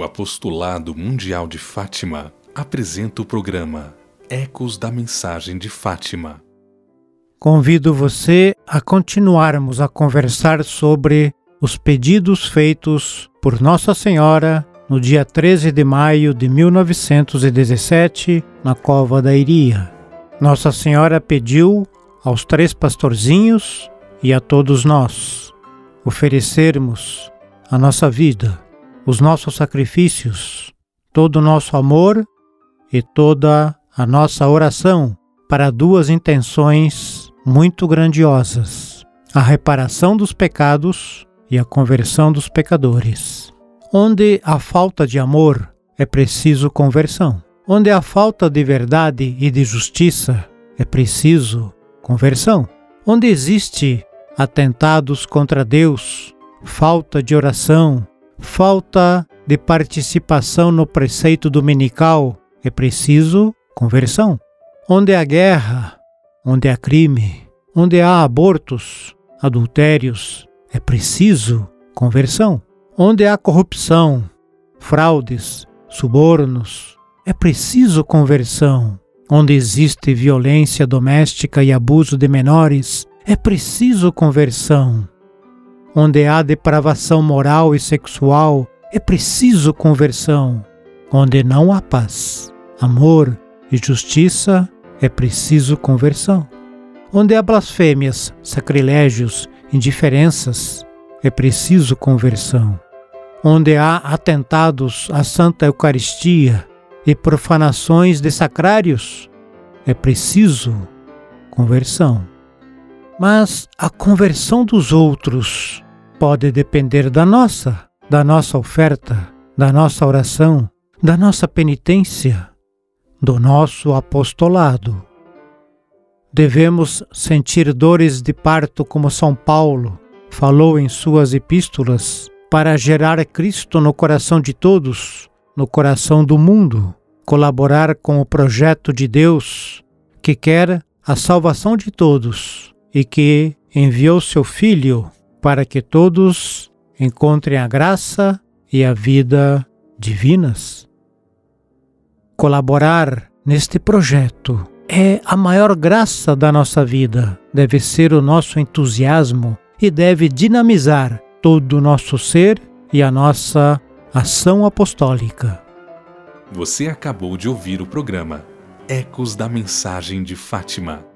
O Apostolado Mundial de Fátima apresenta o programa Ecos da Mensagem de Fátima. Convido você a continuarmos a conversar sobre os pedidos feitos por Nossa Senhora no dia 13 de maio de 1917, na Cova da Iria. Nossa Senhora pediu aos três pastorzinhos e a todos nós oferecermos a nossa vida, os nossos sacrifícios, todo o nosso amor e toda a nossa oração para duas intenções muito grandiosas: a reparação dos pecados e a conversão dos pecadores. Onde há falta de amor, é preciso conversão. Onde há falta de verdade e de justiça, é preciso conversão. Onde existe atentados contra Deus, falta de oração, falta de participação no preceito dominical, é preciso conversão. Onde há guerra, onde há crime, onde há abortos, adultérios, é preciso conversão. Onde há corrupção, fraudes, subornos, é preciso conversão onde existe violência doméstica e abuso de menores, é preciso conversão. Onde há depravação moral e sexual, é preciso conversão. Onde não há paz, amor e justiça, é preciso conversão. Onde há blasfêmias, sacrilégios, indiferenças, é preciso conversão. Onde há atentados à Santa Eucaristia, e profanações de sacrários, é preciso conversão. Mas a conversão dos outros pode depender da nossa, da nossa oferta, da nossa oração, da nossa penitência, do nosso apostolado. Devemos sentir dores de parto como São Paulo falou em suas epístolas para gerar Cristo no coração de todos no coração do mundo, colaborar com o projeto de Deus que quer a salvação de todos e que enviou seu Filho para que todos encontrem a graça e a vida divinas. Colaborar neste projeto é a maior graça da nossa vida, deve ser o nosso entusiasmo e deve dinamizar todo o nosso ser e a nossa Ação Apostólica. Você acabou de ouvir o programa Ecos da Mensagem de Fátima